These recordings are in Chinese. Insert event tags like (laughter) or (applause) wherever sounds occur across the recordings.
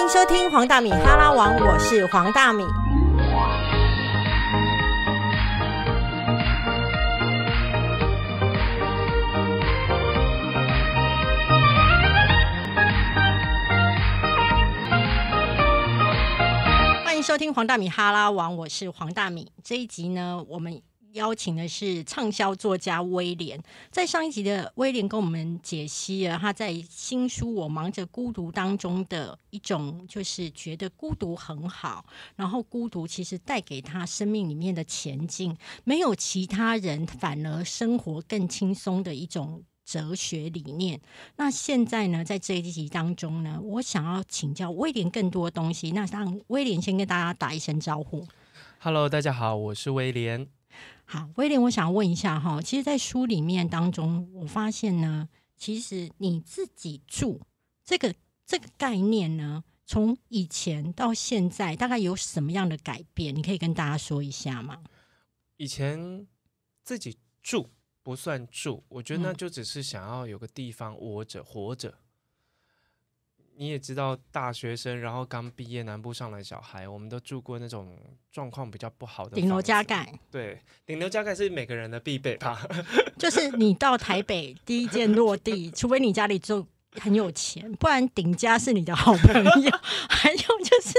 欢迎收听黄大米哈拉王，我是黄大米。欢迎收听黄大米哈拉王，我是黄大米。这一集呢，我们邀请的是畅销作家威廉。在上一集的威廉跟我们解析了他在新书《我忙着孤独》当中的一种，就是觉得孤独很好，然后孤独其实带给他生命里面的前进，没有其他人，反而生活更轻松的一种。哲学理念。那现在呢，在这一集当中呢，我想要请教威廉更多东西。那让威廉先跟大家打一声招呼。Hello，大家好，我是威廉。好，威廉，我想问一下哈，其实，在书里面当中，我发现呢，其实你自己住这个这个概念呢，从以前到现在，大概有什么样的改变？你可以跟大家说一下吗？以前自己住不算住，我觉得那嗯就只是想要有个地方窝着活着。你也知道，大学生然后刚毕业，南部上来小孩，我们都住过那种状况比较不好的顶楼加盖，对，顶楼加盖是每个人的必备吧？(laughs) 就是你到台北第一件落地，除非你家里就很有钱，不然顶家是你的好朋友。还有就是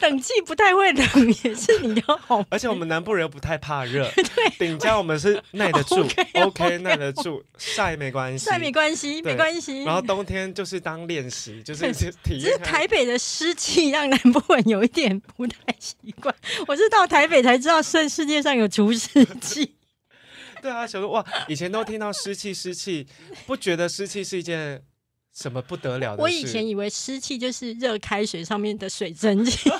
冷气不太会冷，也是你的好朋友。而且我们南部人不太怕热，(laughs) 顶家我们是耐得住 (laughs) OK，OK，，OK 耐得住，晒没关系，晒没关系，对没关系。然后冬天就是当练习，就是体只 (laughs) 是验台北的湿气让南部人有一点不太习惯。我是到台北才知道，世世界上有除湿机。对啊，小说哇，以前都听到湿气湿气，不觉得湿气是一件什么不得了的事。我以前以为湿气就是热开水上面的水蒸气。(laughs)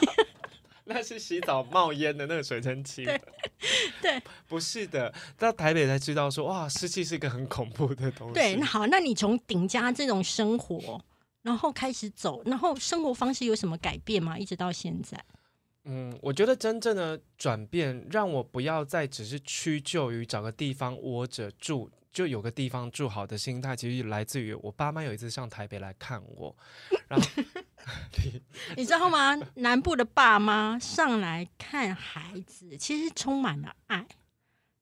那是洗澡冒烟的那个水蒸气。对对，不是的，到台北才知道说哇，湿气是一个很恐怖的东西。对，那好，那你从顶家这种生活，然后开始走，然后生活方式有什么改变吗？一直到现在，嗯，我觉得真正的转变，让我不要再只是屈就于找个地方窝着住，就有个地方住好的心态，其实来自于我爸妈有一次上台北来看我，然后 (laughs) (laughs) 你知道吗？南部的爸妈上来看孩子，其实充满了爱。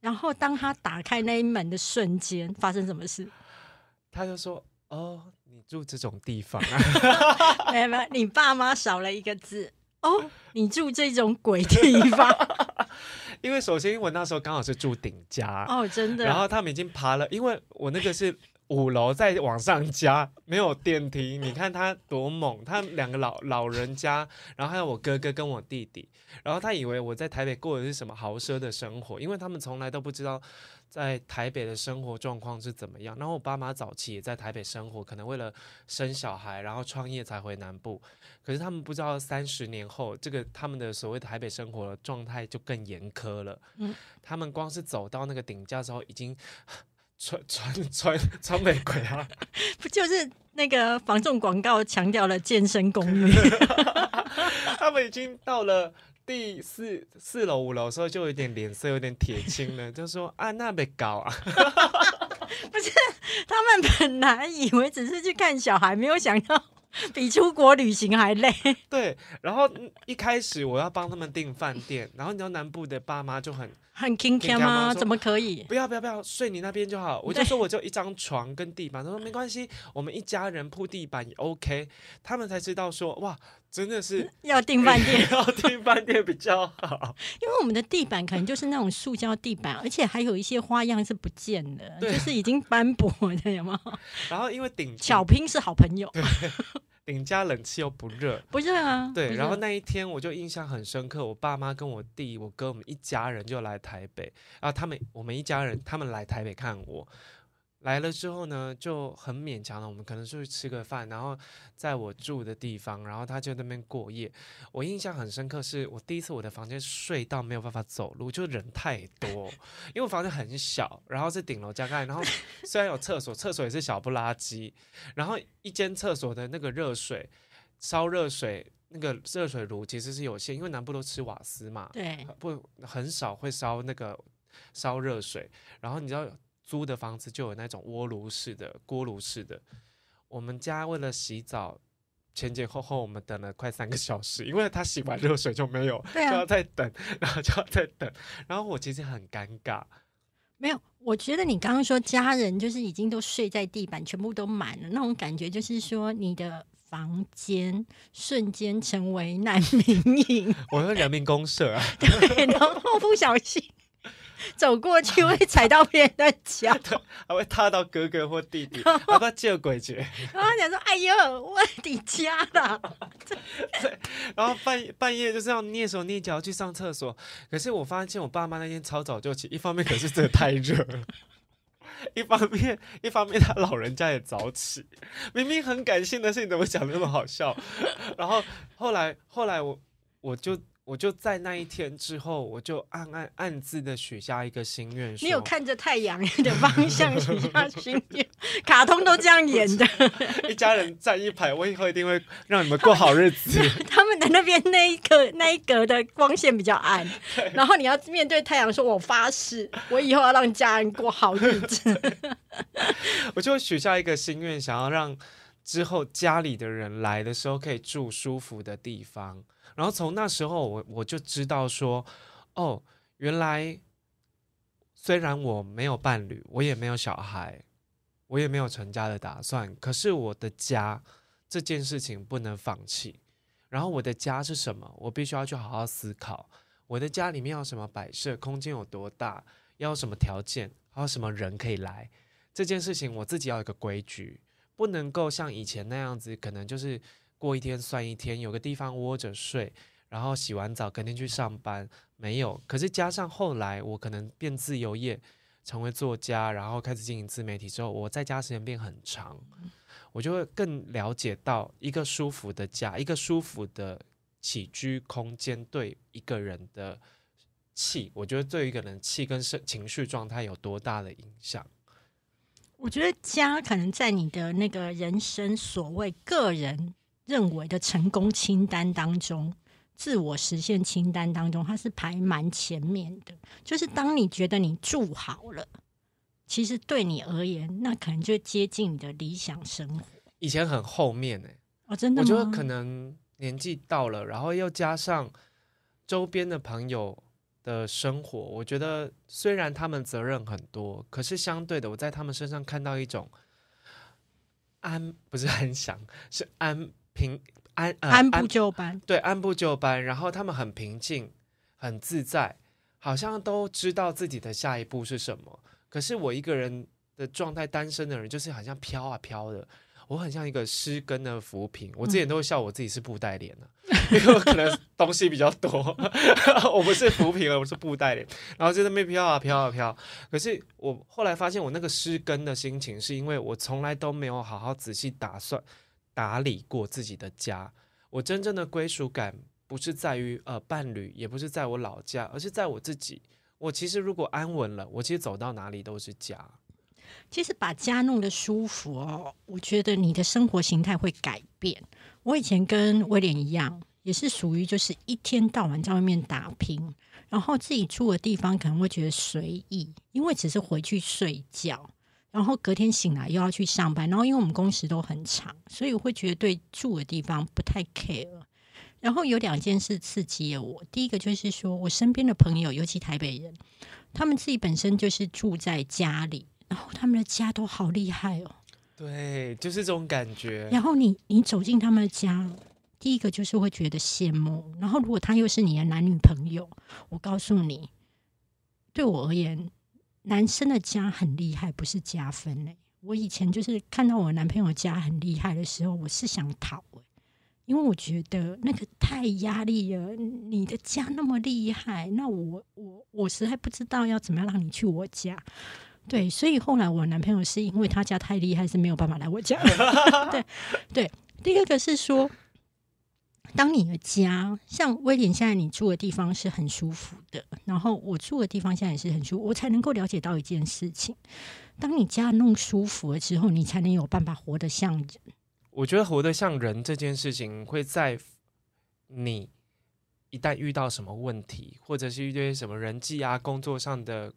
然后当他打开那一门的瞬间，发生什么事？(laughs) 他就说：“哦，你住这种地方啊。”没有没有，你爸妈少了一个字哦，你住这种鬼地方因为首先我那时候刚好是住顶家，哦，真的。然后他们已经爬了，因为我那个是五楼再往上加，没有电梯。你看他多猛，他两个老老人家，然后还有我哥哥跟我弟弟，然后他以为我在台北过的是什么豪奢的生活，因为他们从来都不知道在台北的生活状况是怎么样。然后我爸妈早期也在台北生活，可能为了生小孩，然后创业才回南部。可是他们不知道三十年后，这个他们的所谓的台北生活的状态就更严苛了。嗯他们光是走到那个顶架之后，已经穿穿穿穿玫瑰啊！(laughs) 不就是那个防重广告强调了健身功能？(laughs) 他们已经到了第四四楼五楼的时候，就有点脸色有点铁青了，(laughs) 就说啊，那被搞啊！不是他们本来以为只是去看小孩，没有想到 (laughs) 比出国旅行还累。(laughs) 对，然后嗯一开始我要帮他们订饭店，然后你知道南部的爸妈就很很 king king 吗？怎么可以？不要不要不要睡你那边就好，我就说我就一张床跟地板，他说没关系，我们一家人铺地板也 OK，他们才知道说哇，真的是 (laughs) 要订饭店，(laughs) 要订饭店比较好。(laughs) 因为我们的地板可能就是那种塑胶地板，而且还有一些花样是不见的，就是已经斑驳的，有吗？然后因为顶巧拼是好朋友，顶家冷气又不热，不热啊？对，然后那一天我就印象很深刻，我爸妈跟我弟、我哥，我们一家人就来台北，然后他们我们一家人他们来台北看我。来了之后呢，就很勉强了，我们可能出去吃个饭，然后在我住的地方，然后他就在那边过夜。我印象很深刻，是我第一次我的房间睡到没有办法走路，就人太多，因为我房间很小，然后是顶楼加盖，然后虽然有厕所，厕所也是小不拉几，然后一间厕所的那个热水烧热水。那个热水炉其实是有限，因为南部都吃瓦斯嘛，对，不很少会烧那个烧热水。然后你知道租的房子就有那种锅炉式的、锅炉式的。我们家为了洗澡，前前后后我们等了快三个小时，因为他洗完热水就没有，就要再等，然后就要再等，然后我其实很尴尬。没有，我觉得你刚刚说家人就是已经都睡在地板，全部都满了，那种感觉就是说你的房间瞬间成为难民营，我说人民公社啊，(laughs) 对，然后不小心 (laughs) 走过去会踩到别人的脚，(laughs) 还会踏到哥哥或弟弟，要 (laughs) 不要借鬼去？然后讲说：“哎呦，我的家啦！”然后半夜半夜就是要蹑手蹑脚去上厕所。可是我发现我爸妈那天超早就起，一方面可是真的太热了，一方面一方面他老人家也早起，明明很感性的事情，怎么讲得那么好笑？然后后来后来我我就。我就在那一天之后，我就暗暗暗自的许下一个心愿，你有看着太阳的方向许下心愿，卡通都这样演的。(laughs) 一家人站一排，我以后一定会让你们过好日子。他们的那边那一格那一格的光线比较暗，然后你要面对太阳，说：“我发誓，我以后要让家人过好日子。”我就许下一个心愿，想要让之后家里的人来的时候可以住舒服的地方。然后从那时候，我我就知道说，哦，原来虽然我没有伴侣，我也没有小孩，我也没有成家的打算，可是我的家这件事情不能放弃。然后我的家是什么？我必须要去好好思考，我的家里面要什么摆设，空间有多大，要什么条件，还有什么人可以来。这件事情我自己要有个规矩，不能够像以前那样子，可能就是。过一天算一天，有个地方窝着睡，然后洗完澡，隔天去上班。没有，可是加上后来我可能变自由业，成为作家，然后开始经营自媒体之后，我在家时间变很长，我就会更了解到一个舒服的家，一个舒服的起居空间对一个人的气，我觉得对一个人气跟生情绪状态有多大的影响。我觉得家可能在你的那个人生所谓个人。认为的成功清单当中，自我实现清单当中，它是排蛮前面的。就是当你觉得你住好了，其实对你而言，那可能就接近你的理想生活。以前很后面呢，哦，真的，我觉得可能年纪到了，然后又加上周边的朋友的生活，我觉得虽然他们责任很多，可是相对的，我在他们身上看到一种安，不是安详，是安。平安按部就班，对，按部就班。然后他们很平静，很自在，好像都知道自己的下一步是什么。可是我一个人的状态，单身的人就是好像飘啊飘的，我很像一个失根的浮萍。我之前都会笑我自己是布袋脸呢，(laughs) 因为我可能东西比较多，(laughs) 我不是浮萍了，我是布袋脸。然后就在那边飘啊飘啊飘。可是我后来发现，我那个失根的心情，是因为我从来都没有好好仔细打算。打理过自己的家，我真正的归属感不是在于呃伴侣，也不是在我老家，而是在我自己。我其实如果安稳了，我其实走到哪里都是家。其实把家弄得舒服哦，我觉得你的生活形态会改变。我以前跟威廉一样，也是属于就是一天到晚在外面打拼，然后自己住的地方可能会觉得随意，因为只是回去睡觉。然后隔天醒来又要去上班，然后因为我们工时都很长，所以我会觉得对住的地方不太 care。然后有两件事刺激了我，第一个就是说我身边的朋友，尤其台北人，他们自己本身就是住在家里，然后他们的家都好厉害哦。对，就是这种感觉。然后你你走进他们的家，第一个就是会觉得羡慕。然后如果他又是你的男女朋友，我告诉你，对我而言。男生的家很厉害，不是加分嘞。我以前就是看到我男朋友家很厉害的时候，我是想逃因为我觉得那个太压力了。你的家那么厉害，那我我我实在不知道要怎么样让你去我家。对，所以后来我男朋友是因为他家太厉害，是没有办法来我家。(laughs) 对对，第二个是说。当你的家像威廉现在你住的地方是很舒服的，然后我住的地方现在也是很舒服，我才能够了解到一件事情：当你家弄舒服了之后，你才能有办法活得像人。我觉得活得像人这件事情，会在你一旦遇到什么问题，或者是遇到什么人际啊、工作上的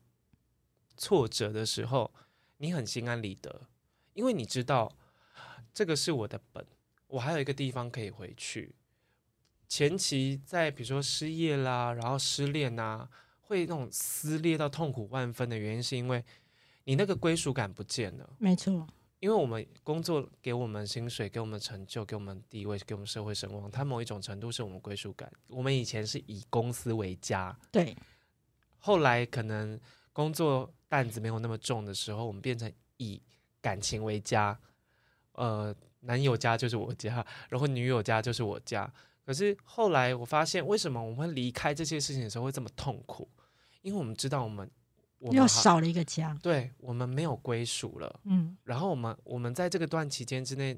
挫折的时候，你很心安理得，因为你知道这个是我的本。我还有一个地方可以回去。前期在比如说失业啦，然后失恋啊，会那种撕裂到痛苦万分的原因，是因为你那个归属感不见了。没错，因为我们工作给我们薪水，给我们成就，给我们地位，给我们社会声望，它某一种程度是我们归属感。我们以前是以公司为家，对，后来可能工作担子没有那么重的时候，我们变成以感情为家。呃，男友家就是我家，然后女友家就是我家。可是后来我发现，为什么我们会离开这些事情的时候会这么痛苦？因为我们知道我们我们又少了一个家。对我们没有归属了。嗯，然后我们我们在这个段期间之内，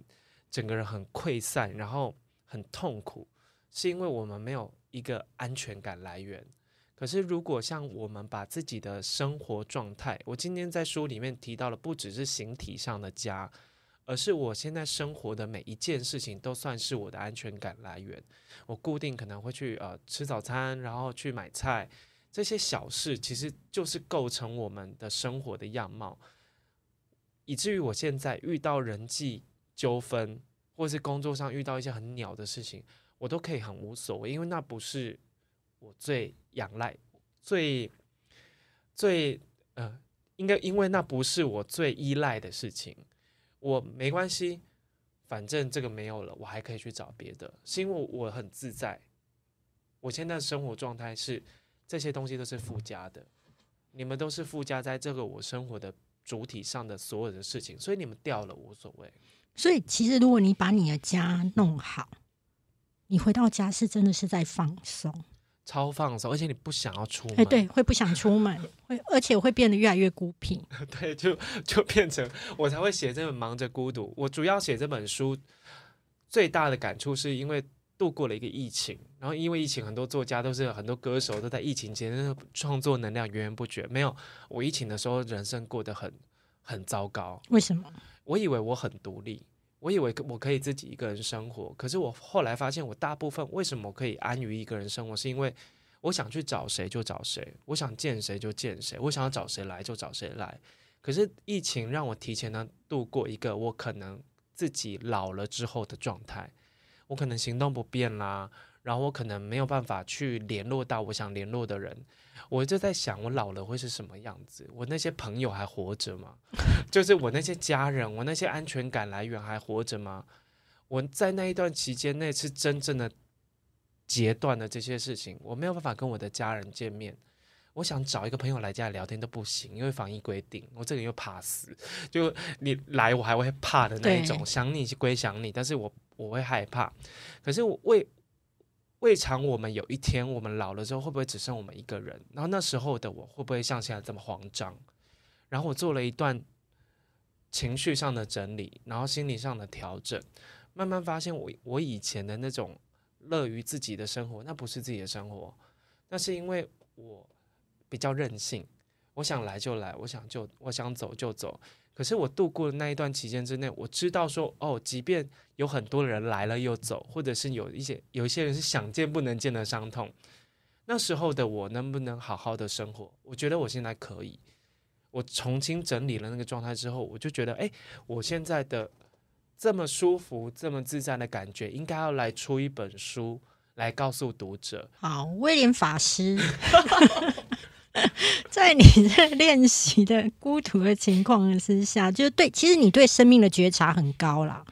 整个人很溃散，然后很痛苦，是因为我们没有一个安全感来源。可是如果像我们把自己的生活状态，我今天在书里面提到了，不只是形体上的家，而是我现在生活的每一件事情都算是我的安全感来源。我固定可能会去呃吃早餐，然后去买菜，这些小事其实就是构成我们的生活的样貌。以至于我现在遇到人际纠纷，或是工作上遇到一些很鸟的事情，我都可以很无所谓，因为那不是我最仰赖、最最呃，应该因为那不是我最依赖的事情，我没关系，反正这个没有了，我还可以去找别的，是因为我很自在。我现在生活状态是这些东西都是附加的，你们都是附加在这个我生活的主体上的所有的事情，所以你们掉了无所谓。所以其实如果你把你的家弄好，你回到家是真的是在放松。超放松，而且你不想要出门，哎，对，会不想出门，(laughs) 会而且会变得越来越孤僻。(laughs) 对，就就变成我才会写这本《忙着孤独》。我主要写这本书最大的感触，是因为度过了一个疫情，然后因为疫情，很多作家都是很多歌手都在疫情间创作能量源源不绝。没有我疫情的时候，人生过得很很糟糕。为什么？我以为我很独立，我以为我可以自己一个人生活。可是我后来发现，我大部分为什么可以安于一个人生活，是因为我想去找谁就找谁，我想见谁就见谁，我想要找谁来就找谁来。可是疫情让我提前的度过一个我可能自己老了之后的状态，我可能行动不便啦，然后我可能没有办法去联络到我想联络的人。我就在想，我老了会是什么样子？我那些朋友还活着吗？(laughs) 就是我那些家人，我那些安全感来源还活着吗？我在那一段期间内是真正的截断了这些事情，我没有办法跟我的家人见面。我想找一个朋友来家里聊天都不行，因为防疫规定，我这个人又怕死，就你来我还会怕的那一种。想你是归想你，但是我我会害怕。可是我为未尝我们有一天我们老了之后，会不会只剩我们一个人？然后那时候的我会不会像现在这么慌张？然后我做了一段情绪上的整理，然后心理上的调整，慢慢发现我我以前的那种乐于自己的生活，那不是自己的生活，那是因为我比较任性，我想来就来，我想就我想走就走。可是我度过的那一段期间之内，我知道说，哦，即便有很多人来了又走，或者是有一些有一些人是想见不能见的伤痛，那时候的我能不能好好的生活？我觉得我现在可以。我重新整理了那个状态之后，我就觉得，哎，我现在的这么舒服、这么自在的感觉，应该要来出一本书来告诉读者。好，威廉法师，(laughs) (laughs) 在你在练习的孤独的情况之下，就是对，其实你对生命的觉察很高啦。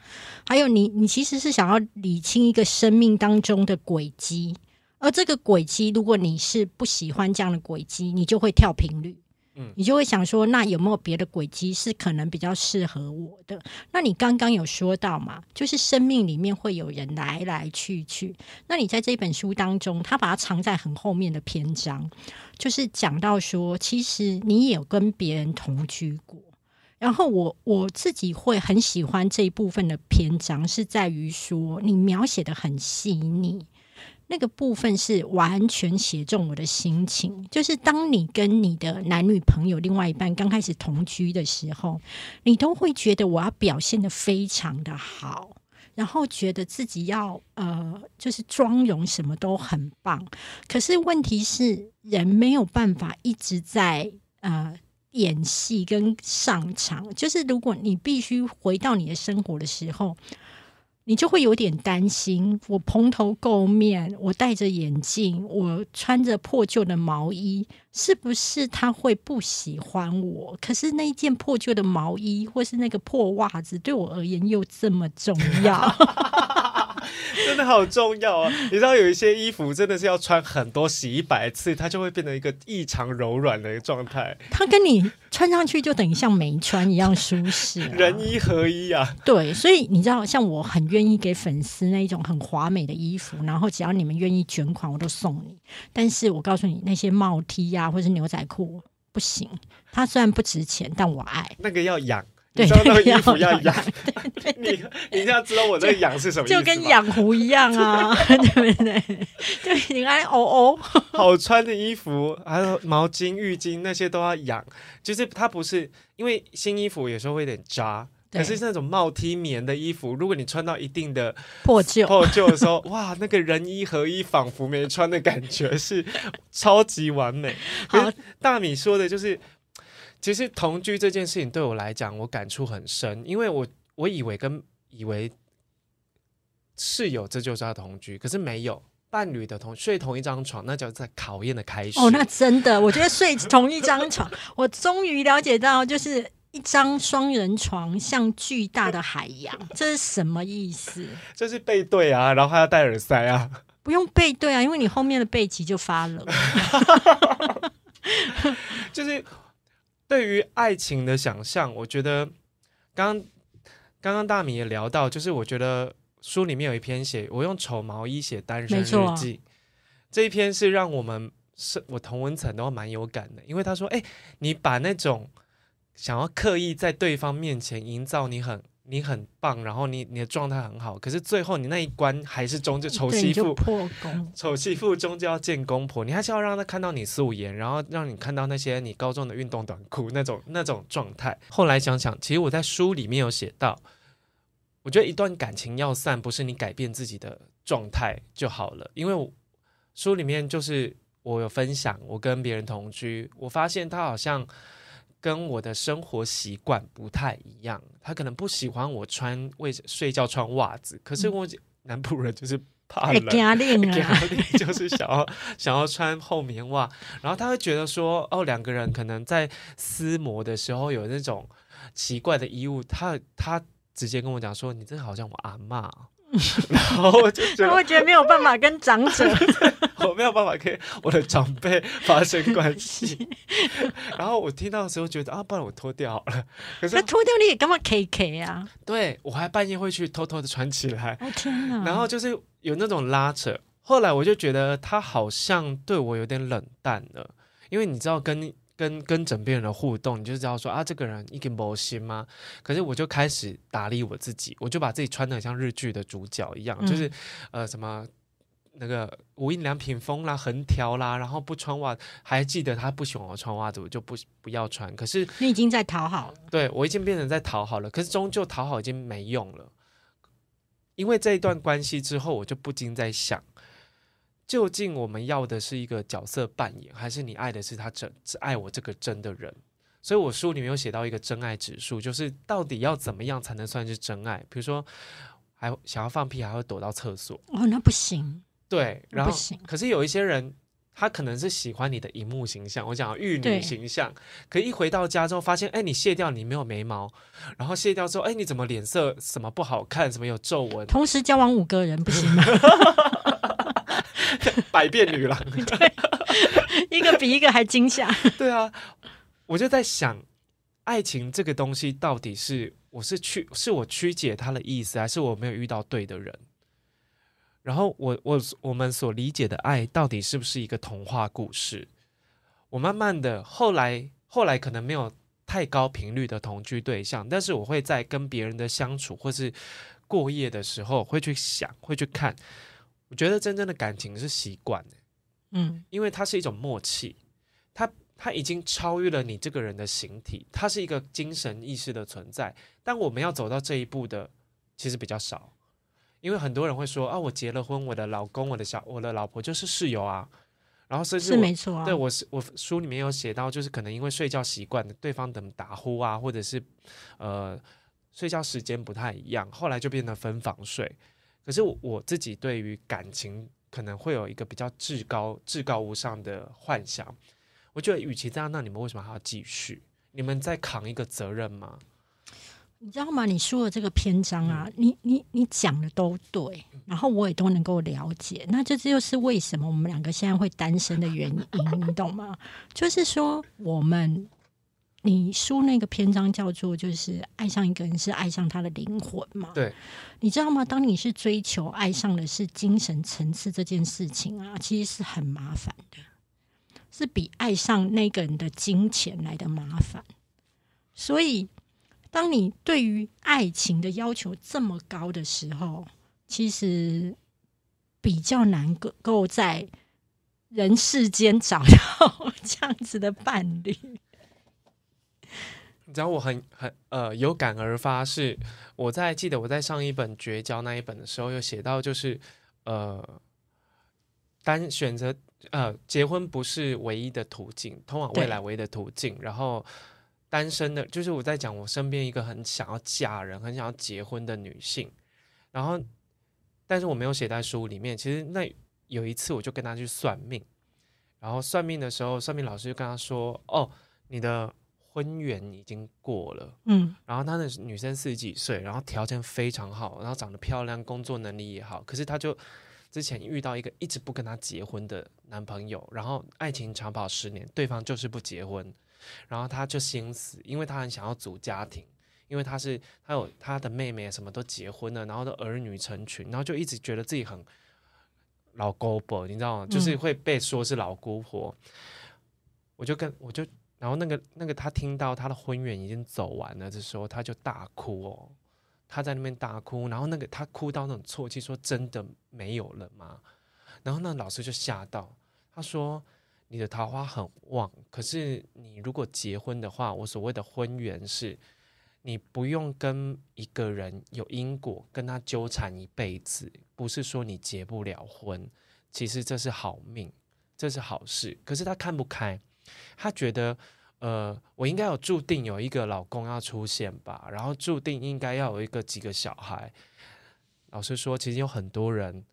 还有你，你其实是想要理清一个生命当中的轨迹，而这个轨迹，如果你是不喜欢这样的轨迹，你就会跳频率。嗯你就会想说，那有没有别的轨迹是可能比较适合我的？那你刚刚有说到嘛，就是生命里面会有人来来去去。那你在这本书当中，他把它藏在很后面的篇章，就是讲到说，其实你也有跟别人同居过。然后我我自己会很喜欢这一部分的篇章，是在于说你描写的很细腻，那个部分是完全写中我的心情。就是当你跟你的男女朋友、另外一半刚开始同居的时候，你都会觉得我要表现的非常的好。然后觉得自己要呃，就是妆容什么都很棒，可是问题是人没有办法一直在呃演戏跟上场，就是如果你必须回到你的生活的时候，你就会有点担心。我蓬头垢面，我戴着眼镜，我穿着破旧的毛衣，是不是他会不喜欢我？可是那一件破旧的毛衣，或是那个破袜子，对我而言又这么重要。(laughs) (laughs) 真的好重要啊！你知道有一些衣服真的是要穿很多洗一百次，它就会变成一个异常柔软的一个状态。它跟你穿上去就等于像没穿一样舒适、啊，(laughs) 人衣合一啊！对，所以你知道，像我很愿意给粉丝那一种很华美的衣服，然后只要你们愿意捐款，我都送你。但是我告诉你，那些帽 T 呀、或是牛仔裤不行，它虽然不值钱，但我爱。那个要养，对你知道那个衣服要养养。(laughs) 你你一定要知道我这个养是什么意思？就跟养狐一样啊，对 (laughs) 不对？就你爱哦哦，好穿的衣服，还有毛巾、浴巾那些都要养。就是它不是因为新衣服有时候会有点扎，可是那种帽 T 棉的衣服，如果你穿到一定的破旧。破旧的时候，哇，那个人衣合一，仿佛没穿的感觉是超级完美。好是大米说的就是，其实同居这件事情对我来讲，我感触很深，因为我我以为跟以为室友这就是要同居，可是没有。伴侣的同睡同一张床，那叫在考验的开始。(laughs) 哦，那真的，我觉得睡同一张床，我终于了解到，就是一张双人床像巨大的海洋，这是什么意思？就是背对啊，然后还要戴耳塞啊。不用背对啊，因为你后面的背脊就发冷。(laughs) (laughs) 就是对于爱情的想象，我觉得刚刚刚刚大米也聊到，就是我觉得书里面有一篇写，我用丑毛衣写单身日记，这一篇是让我们是我同文层都蛮有感的，因为他说，哎、你把那种想要刻意在对方面前营造你很。你很棒，然后你你的状态很好，可是最后你那一关还是终究丑，媳妇，破功。丑媳妇终究要见公婆，你还是要让他看到你素颜，然后让你看到那些你高中的运动短裤那种那种状态。后来想想，其实我在书里面有写到，我觉得一段感情要散，不是你改变自己的状态就好了，因为我书里面就是我有分享，我跟别人同居，我发现他好像。跟我的生活习惯不太一样，他可能不喜欢我穿为睡觉穿袜子，可是我南部人就是怕哎，冷，就是想要想要穿厚棉袜，然后他会觉得说，哦，两个人可能在撕磨的时候有那种奇怪的衣物，他他直接跟我讲说，你这个好像我阿嬷哦，(laughs) 然后我就觉得我觉得没有办法跟长者 (laughs) 我没有办法跟我的长辈发生关系，(laughs) 然后我听到的时候觉得啊，不然我脱掉好了，可是那脱掉你也干嘛 K K 啊？对我还半夜会去偷偷的穿起来，哦天哪！然后就是有那种拉扯。后来我就觉得他好像对我有点冷淡了，因为你知道跟跟跟枕边人的互动，你就知道说啊，这个人一点魔心吗？可是我就开始打理我自己，我就把自己穿的像日剧的主角一样，嗯就是呃什么。那个无印良品风啦、横条啦，然后不穿袜，还记得他不喜欢我穿袜子，我就不不要穿。可是你已经在讨好了，对我已经变成在讨好了，可是终究讨好已经没用了，因为这一段关系之后，我就不禁在想，究竟我们要的是一个角色扮演，还是你爱的是他真只爱我这个真的人？所以我书里面有写到一个真爱指数，就是到底要怎么样才能算是真爱？比如说，还想要放屁，还会躲到厕所，哦，那不行，对，然后不行可是有一些人，他可能是喜欢你的荧幕形象，我讲玉女形象，可一回到家之后发现，哎，你卸掉你没有眉毛，然后卸掉之后，哎，你怎么脸色什么不好看，什么有皱纹，同时交往五个人不行吗？(laughs) (laughs) 百变女郎，一个比一个还惊吓。对啊，我就在想，爱情这个东西到底是我是曲是我曲解它的意思，还是我没有遇到对的人？然后我我我们所理解的爱到底是不是一个童话故事？我慢慢的后来后来可能没有太高频率的同居对象，但是我会在跟别人的相处或是过夜的时候会去想，会去看。我觉得真正的感情是习惯。嗯，因为它是一种默契，它它已经超越了你这个人的形体，它是一个精神意识的存在。但我们要走到这一步的，其实比较少，因为很多人会说啊，我结了婚，我的老公、我的小、我的老婆就是室友啊，然后甚至是没错啊。对我是我书里面有写到，就是可能因为睡觉习惯，对方怎么打呼啊，或者是呃睡觉时间不太一样，后来就变得分房睡。可是我我自己对于感情可能会有一个比较至高至高无上的幻想，我觉得与其这样，那你们为什么还要继续？你们在扛一个责任吗？你知道吗？你说的这个篇章啊，你你你讲的都对，然后我也都能够了解。那这就是为什么我们两个现在会单身的原因，你懂吗？就是说，我们你书那个篇章叫做“就是爱上一个人是爱上他的灵魂”嘛？对，你知道吗？当你是追求爱上的是精神层次这件事情啊，其实是很麻烦的，是比爱上那个人的金钱来的麻烦，所以。当你对于爱情的要求这么高的时候，其实比较难够够在人世间找到 (laughs) 这样子的伴侣。你知道我很很呃有感而发，是我在记得我在上一本绝交那一本的时候，有写到就是呃单选择呃结婚不是唯一的途径，通往未来唯一的途径，然后。单身的，就是我在讲我身边一个很想要嫁人、很想要结婚的女性，然后，但是我没有写在书里面。其实那有一次，我就跟她去算命，然后算命的时候，算命老师就跟她说：“哦，你的婚缘已经过了。”嗯，然后她的女生四十几岁，然后条件非常好，然后长得漂亮，工作能力也好，可是她就之前遇到一个一直不跟她结婚的男朋友，然后爱情长跑十年，对方就是不结婚。然后她就心死，因为她很想要组家庭，因为他是他有他的妹妹什么都结婚了，然后都儿女成群，然后就一直觉得自己很老姑婆，你知道吗？就是会被说是老姑婆。我就跟我就，然后那个那个他听到他的婚缘已经走完了的时候，他就大哭哦，他在那边大哭，然后那个他哭到那种啜泣，说真的没有了吗？然后那老师就吓到，他说。你的桃花很旺，可是你如果结婚的话，我所谓的婚缘是，你不用跟一个人有因果，跟他纠缠一辈子，不是说你结不了婚，其实这是好命，这是好事。可是他看不开，他觉得，呃，我应该有注定有一个老公要出现吧，然后注定应该要有一个几个小孩。老实说，其实有很多人。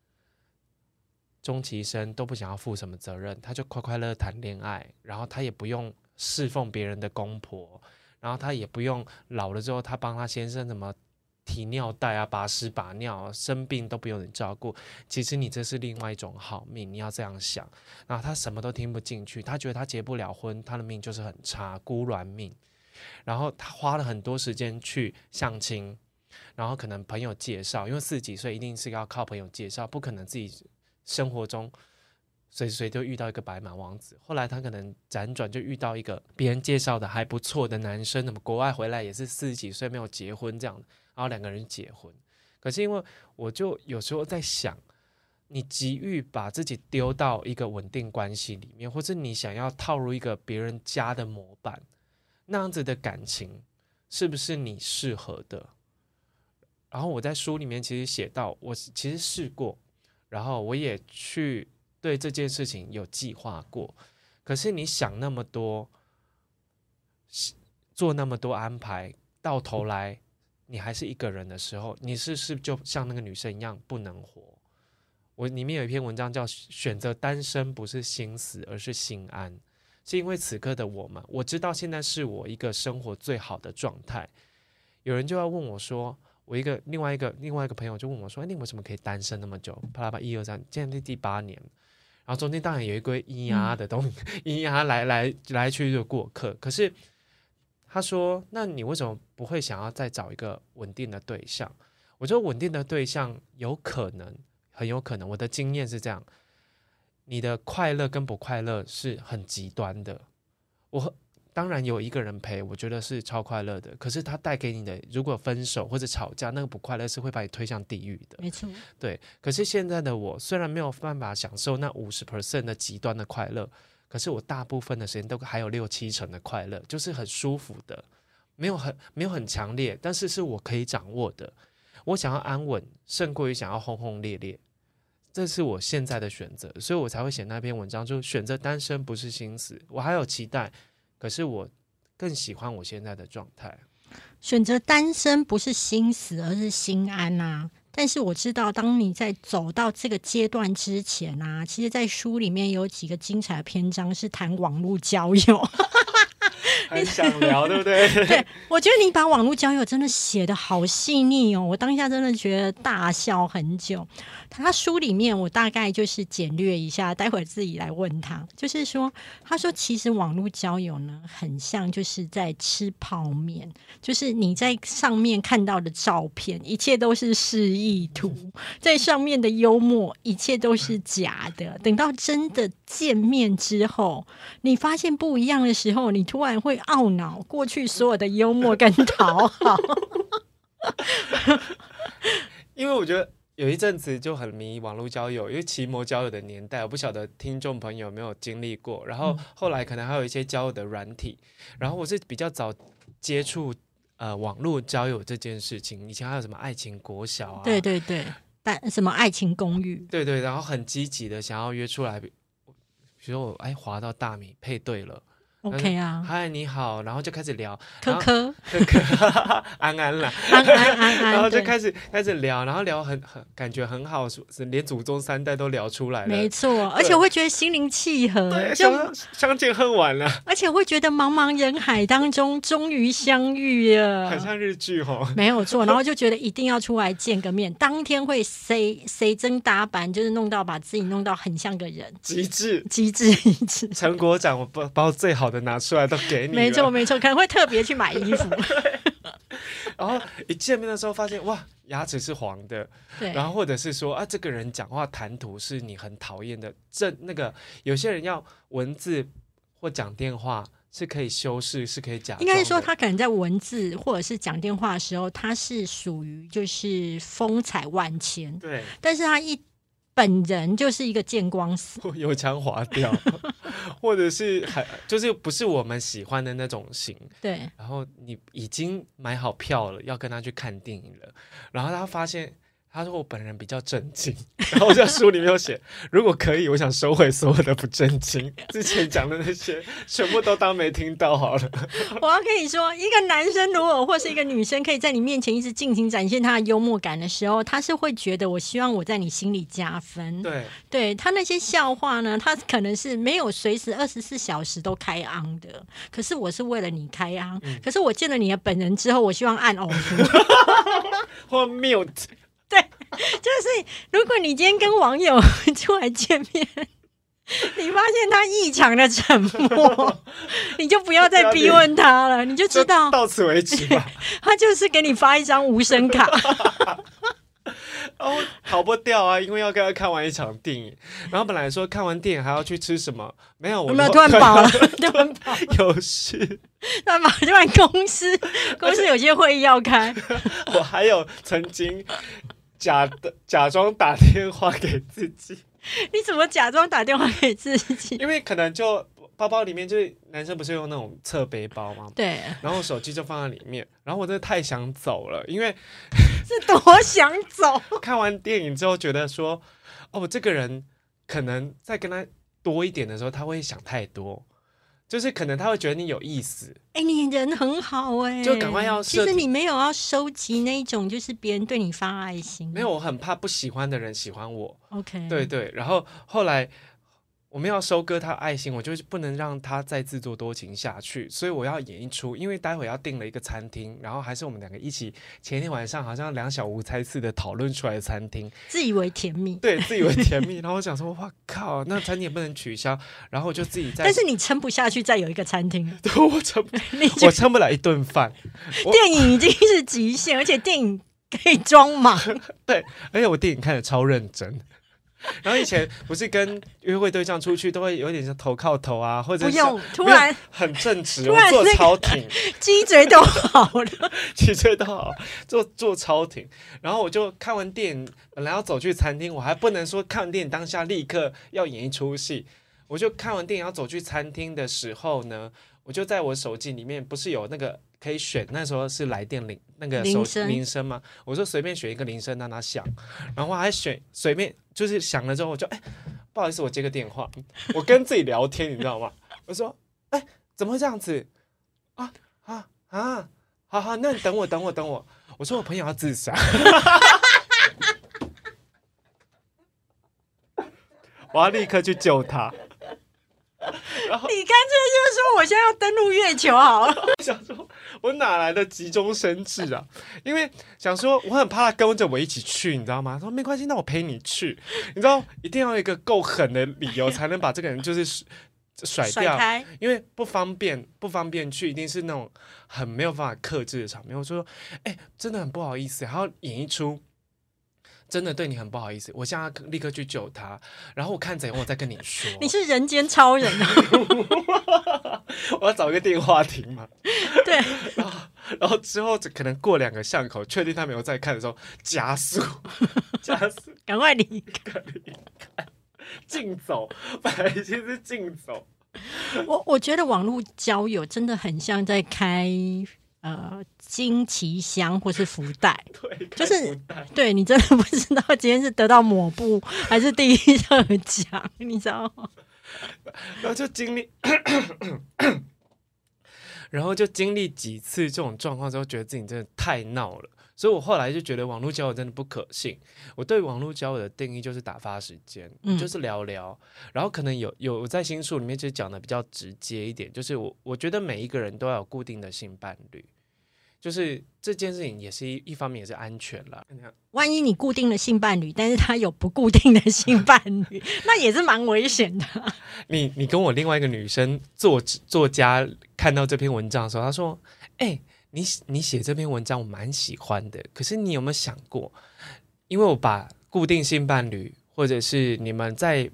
终其一生都不想要负什么责任，他就快快乐谈恋爱，然后他也不用侍奉别人的公婆，然后他也不用老了之后他帮他先生怎么提尿袋啊、把屎把尿，生病都不用人照顾。其实你这是另外一种好命，你要这样想。然后他什么都听不进去，他觉得他结不了婚，他的命就是很差，孤鸾命。然后他花了很多时间去相亲，然后可能朋友介绍，因为四十几岁一定是要靠朋友介绍，不可能自己。生活中随时随地遇到一个白马王子，后来他可能辗转就遇到一个别人介绍的还不错的男生，那么国外回来也是四十几岁没有结婚这样，然后两个人结婚。可是因为我就有时候在想，你急于把自己丢到一个稳定关系里面，或者你想要套入一个别人家的模板，那样子的感情是不是你适合的？然后我在书里面其实写到，我其实试过。然后我也去对这件事情有计划过，可是你想那么多，做那么多安排，到头来你还是一个人的时候，你是是就像那个女生一样不能活。我里面有一篇文章叫“选择单身不是心死，而是心安”，是因为此刻的我们，我知道现在是我一个生活最好的状态。有人就要问我说。我一个另外一个另外一个朋友就问我说：“哎，你为什么可以单身那么久？”啪啦啪，一二三，现在是第八年，然后中间当然有一堆咿呀的东西，(laughs) 咿呀来来来去的过客。可是他说：“那你为什么不会想要再找一个稳定的对象？”我觉得稳定的对象有可能，很有可能。我的经验是这样：你的快乐跟不快乐是很极端的。我。当然有一个人陪，我觉得是超快乐的。可是他带给你的，如果分手或者吵架，那个不快乐是会把你推向地狱的。没错，对。可是现在的我虽然没有办法享受那五十 percent 的极端的快乐，可是我大部分的时间都还有六七成的快乐，就是很舒服的，没有很没有很强烈，但是是我可以掌握的。我想要安稳，胜过于想要轰轰烈烈，这是我现在的选择，所以我才会写那篇文章，就选择单身不是心死，我还有期待。可是我更喜欢我现在的状态。选择单身不是心死，而是心安呐、但是我知道，当你在走到这个阶段之前啊，其实，在书里面有几个精彩的篇章是谈网络交友。(laughs) (laughs) 很想聊，对不对？对，(laughs) 我觉得你把网络交友真的写的好细腻哦，我当下真的觉得大笑很久。他书里面我大概就是简略一下，待会儿自己来问他。就是说，他说其实网络交友呢，很像就是在吃泡面，就是你在上面看到的照片，一切都是示意图，在上面的幽默，一切都是假的。等到真的见面之后，你发现不一样的时候，你突然会懊恼过去所有的幽默跟讨好。(laughs) 因为我觉得有一阵子就很迷网络交友，因为奇摩交友的年代，我不晓得听众朋友有没有经历过。然后后来可能还有一些交友的软体，然后我是比较早接触呃网络交友这件事情。以前还有什么爱情国小啊，对对对，但什么爱情公寓，对对，然后很积极的想要约出来，比如说我哎滑到大米配对了。OK 啊，嗨，你好，然后就开始聊，科科可可 (laughs) 安安啦，安安安安，(laughs) 然后就开始开始聊，然后聊很很感觉很好，连祖宗三代都聊出来了，没错，而且会觉得心灵契合，相相见恨晚了，而且会觉得茫茫人海当中终于相遇了 (laughs) 很。像日剧哦。没有错，然后就觉得一定要出来见个面，当天会谁谁真打扮，就是弄到把自己弄到很像个人，极致，极致极致。陈国展，我包包最好的拿出来都给你没错，没错，可能会特别去买衣服。(laughs) 然后一见面的时候发现哇，牙齿是黄的，对，然后或者是说啊，这个人讲话谈吐是你很讨厌的，这那个有些人要文字或讲电话是可以修饰，是可以讲，应该是说他可能在文字或者是讲电话的时候，他是属于就是风采万千，对，但是他一本人就是一个见光死。或油腔滑调，(laughs) 或者是还就是不是我们喜欢的那种型。对，然后你已经买好票了，要跟他去看电影了，然后他发现。他说：“我本人比较正经，(laughs) 然后我在书里面有写，如果可以，我想收回所有的不正经，(laughs) 之前讲的那些全部都当没听到好了。(laughs) 我要跟你说，一个男生如果或是一个女生可以在你面前一直尽情展现他的幽默感的时候，他是会觉得我希望我在你心里加分。对，对他那些笑话呢，他可能是没有随时二十四小时都开昂的，可是我是为了你开昂。嗯可是我见了你的本人之后，我希望按偶图。或 mute，(laughs) 就是如果你今天跟网友出来见面，你发现他异常的沉默，(laughs) 你就不要再逼问他了，你就知就道到此为止吧。(laughs) 他就是给你发一张无声卡。哦逃不掉啊，因为要跟他看完一场电影。然后本来说看完电影还要去吃什么，没有，我有没有就突然饱了？突然饱，有事，突然饱，突然公司公司有些会议要开，我还有曾经假的假装打电话给自己，(laughs) 你怎么假装打电话给自己？因为可能就包包里面就是男生不是用那种侧背包吗？对，然后手机就放在里面，然后我真的太想走了，因为 (laughs) 是多想走。(laughs) 看完电影之后觉得说，哦，这个人可能再跟他多一点的时候，他会想太多，就是可能他会觉得你有意思，哎、你人很好哎、就赶快要其实你没有要收集那一种，就是别人对你发爱心。没有，我很怕不喜欢的人喜欢我，OK，对对，然后后来。我们要收割他爱心，我就是不能让他再自作多情下去，所以我要演一出。因为待会要订了一个餐厅，然后还是我们两个一起前一天晚上好像两小无猜似的讨论出来的餐厅，自以为甜蜜，对自以为甜蜜。(laughs) 然后我想说，哇靠，那餐厅也不能取消，然后我就自己在，但是你撑不下去，再有一个餐厅，(laughs) 对我撑 (laughs) 我撑不了一顿饭，我电影已经是极限，而且电影可以装忙。而且我电影看的超认真。(laughs) 然后以前不是跟约会对象出去，都会有点像头靠头啊，或者是不用，突然很正直，坐然那个超挺，(laughs) 鸡嘴都好了。(laughs) 脊椎都好，坐坐超挺。然后我就看完电影，本来要走去餐厅，我还不能说看完电影当下立刻要演一出戏，我就看完电影要走去餐厅的时候呢，我就在我手机里面不是有那个可以选，那时候是来电铃那个手铃声铃声吗？我说随便选一个铃声让它响，然后我还选随便就是响了之后我就哎。不好意思，我接个电话，我跟自己聊天，你知道吗？(laughs) 我说，哎，怎么会这样子？啊啊啊好好，那你等我，等我，等我。我说我朋友要自杀，(laughs) 我要立刻去救他。(laughs) 你干脆就说我现在要登陆月球好了。(laughs) 想说，我哪来的急中生智啊？因为想说，我很怕他跟着我一起去，你知道吗？他说没关系，那我陪你去。你知道，一定要一个够狠的理由，才能把这个人就是甩掉。因为不方便，不方便去，一定是那种很没有办法克制的场面。我说，哎，真的很不好意思，然后演一出。真的对你很不好意思，我现在立刻去救他，然后我看怎样，我再跟你说。(laughs) 你是人间超人啊！(laughs) 我要找一个电话亭嘛。(laughs) 对。然后，然后之后可能过两个巷口，确定他没有在看的时候，加速，加速，赶快离开，离开，竞走，本来就是竞走。我我觉得网络交友真的很像在开。呃，金奇箱或是福袋，(laughs) 对，就是对你真的不知道今天是得到抹布还是第一特奖，你知道吗？然后就经历，(coughs) 然后就经历几次这种状况之后，觉得自己真的太闹了。所以我后来就觉得网络交友真的不可信。我对网络交友的定义就是打发时间，就是聊聊。然后可能有有我在新书里面就讲的比较直接一点，就是我我觉得每一个人都要有固定的性伴侣，就是这件事情也是一一方面也是安全了。万一你固定的性伴侣，但是他有不固定的性伴侣，(laughs) 那也是蛮危险的。你你跟我另外一个女生作作家看到这篇文章的时候，她说：“哎。”你你写这篇文章我蛮喜欢的，可是你有没有想过？因为我把固定性伴侣，或者是你们在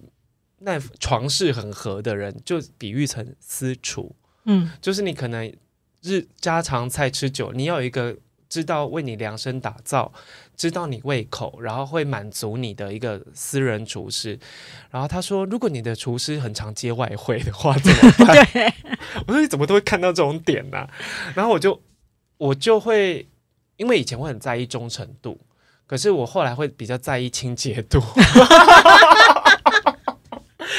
那床事很合的人，就比喻成私厨，嗯，就是你可能日家常菜吃久，你要有一个知道为你量身打造，知道你胃口，然后会满足你的一个私人厨师。然后他说，如果你的厨师很常接外汇的话，怎么办？(laughs) 我说你怎么都会看到这种点呢？然后我就。我就会，因为以前会很在意忠诚度，可是我后来会比较在意清洁度。(laughs)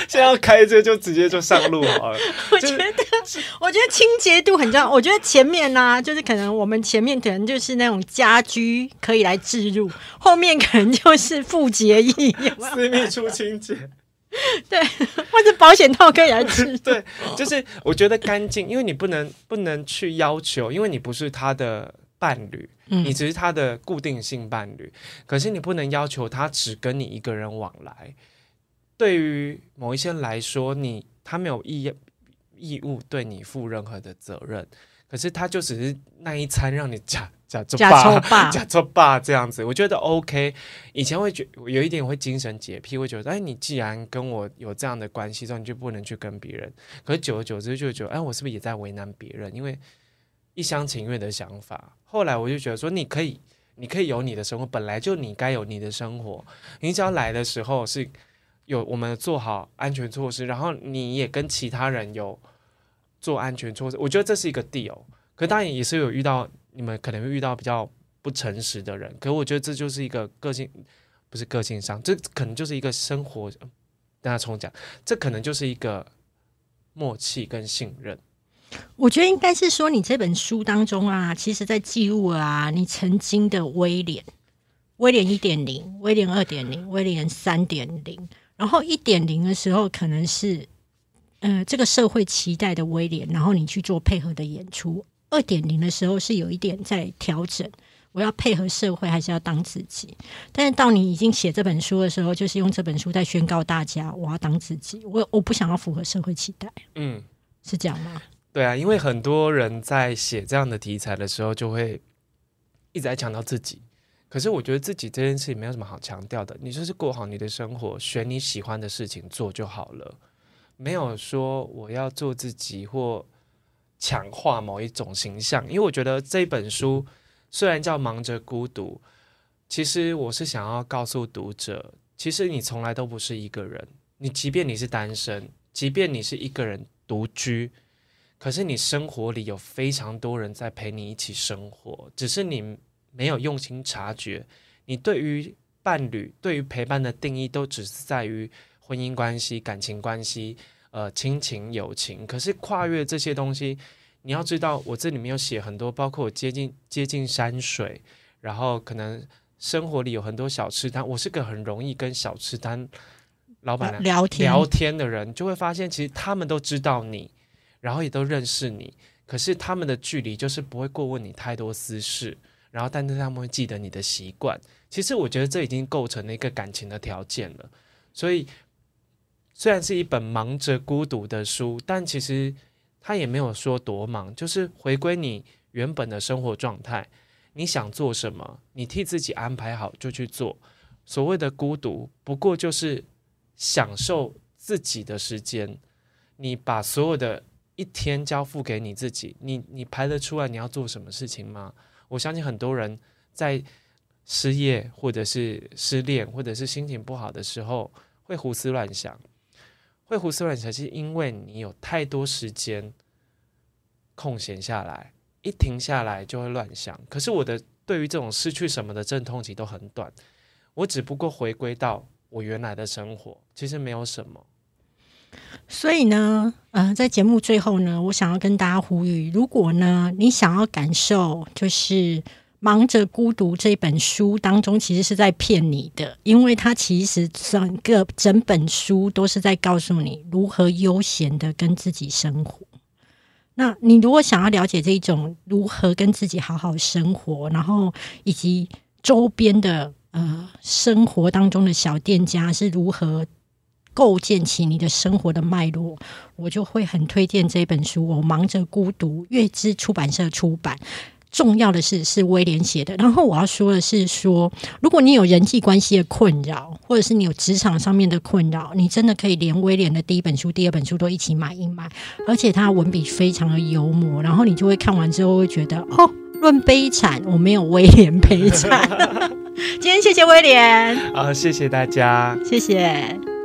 现在要开车就直接就上路好了。我觉得，我觉得清洁度很重要。我觉得前面呢，就是可能我们前面可能就是那种家居可以来置入，后面可能就是复洁液，私密处清洁。(laughs) 对，或者保险套可以来吃。(laughs) 对，就是我觉得干净，因为你不能不能去要求，因为你不是他的伴侣，你只是他的固定性伴侣。可是你不能要求他只跟你一个人往来。对于某一些人来说，你他没有义义务对你负任何的责任。可是他就只是那一餐让你假 (laughs) 假作爸假作爸 (laughs) 这样子，我觉得 OK。以前会觉有一点会精神洁癖，会觉得哎，你既然跟我有这样的关系，之后你就不能去跟别人。可是久而久之就觉得，哎，我是不是也在为难别人？因为一厢情愿的想法。后来我就觉得说，你可以，你可以有你的生活，本来就你该有你的生活。你只要来的时候是有我们做好安全措施，然后你也跟其他人有。做安全措施，我觉得这是一个 deal。可当然也是有遇到你们可能会遇到比较不诚实的人。可我觉得这就是一个个性，不是个性上，这可能就是一个生活。大家重讲，这可能就是一个默契跟信任。我觉得应该是说，你这本书当中啊，其实在记录啊，你曾经的威廉，威廉一点零，威廉二点零，威廉三点零，然后一点零的时候可能是。呃，这个社会期待的威廉，然后你去做配合的演出。二点零的时候是有一点在调整，我要配合社会，还是要当自己？但是到你已经写这本书的时候，就是用这本书在宣告大家，我要当自己，我我不想要符合社会期待。嗯，是这样吗？对啊，因为很多人在写这样的题材的时候，就会一直在强调自己。可是我觉得自己这件事情没有什么好强调的，你就是过好你的生活，选你喜欢的事情做就好了。没有说我要做自己或强化某一种形象，因为我觉得这本书虽然叫《忙着孤独》，其实我是想要告诉读者，其实你从来都不是一个人。你即便你是单身，即便你是一个人独居，可是你生活里有非常多人在陪你一起生活，只是你没有用心察觉。你对于伴侣、对于陪伴的定义，都只是在于。婚姻关系、感情关系、呃，亲情、友情，可是跨越这些东西，你要知道，我这里面有写很多，包括我接近接近山水，然后可能生活里有很多小吃摊，我是个很容易跟小吃摊老板聊天聊天的人，就会发现其实他们都知道你，然后也都认识你，可是他们的距离就是不会过问你太多私事，然后但是他们会记得你的习惯。其实我觉得这已经构成了一个感情的条件了。所以虽然是一本忙着孤独的书，但其实他也没有说多忙，就是回归你原本的生活状态。你想做什么，你替自己安排好就去做。所谓的孤独，不过就是享受自己的时间。你把所有的一天交付给你自己，你你排得出来你要做什么事情吗？我相信很多人在失业或者是失恋或者是心情不好的时候，会胡思乱想。会胡思乱想，是因为你有太多时间空闲下来，一停下来就会乱想。可是我的对于这种失去什么的阵痛期都很短，我只不过回归到我原来的生活，其实没有什么。所以呢，呃，在节目最后呢，我想要跟大家呼吁：如果呢，你想要感受，就是《忙着孤独》这本书当中，其实是在骗你的，因为它其实整个整本书都是在告诉你如何悠闲的跟自己生活。那你如果想要了解这一种如何跟自己好好生活，然后以及周边的呃生活当中的小店家是如何。构建起你的生活的脉络，我就会很推荐这本书。我忙着孤独，月之出版社出版。重要的是是威廉写的。然后我要说的是，说如果你有人际关系的困扰，或者是你有职场上面的困扰，你真的可以连威廉的第一本书、第二本书都一起买一买。而且他文笔非常的幽默，然后你就会看完之后会觉得，哦，论悲惨，我没有威廉悲惨。(laughs) (laughs) (laughs) 今天谢谢威廉，啊，谢谢大家，谢谢。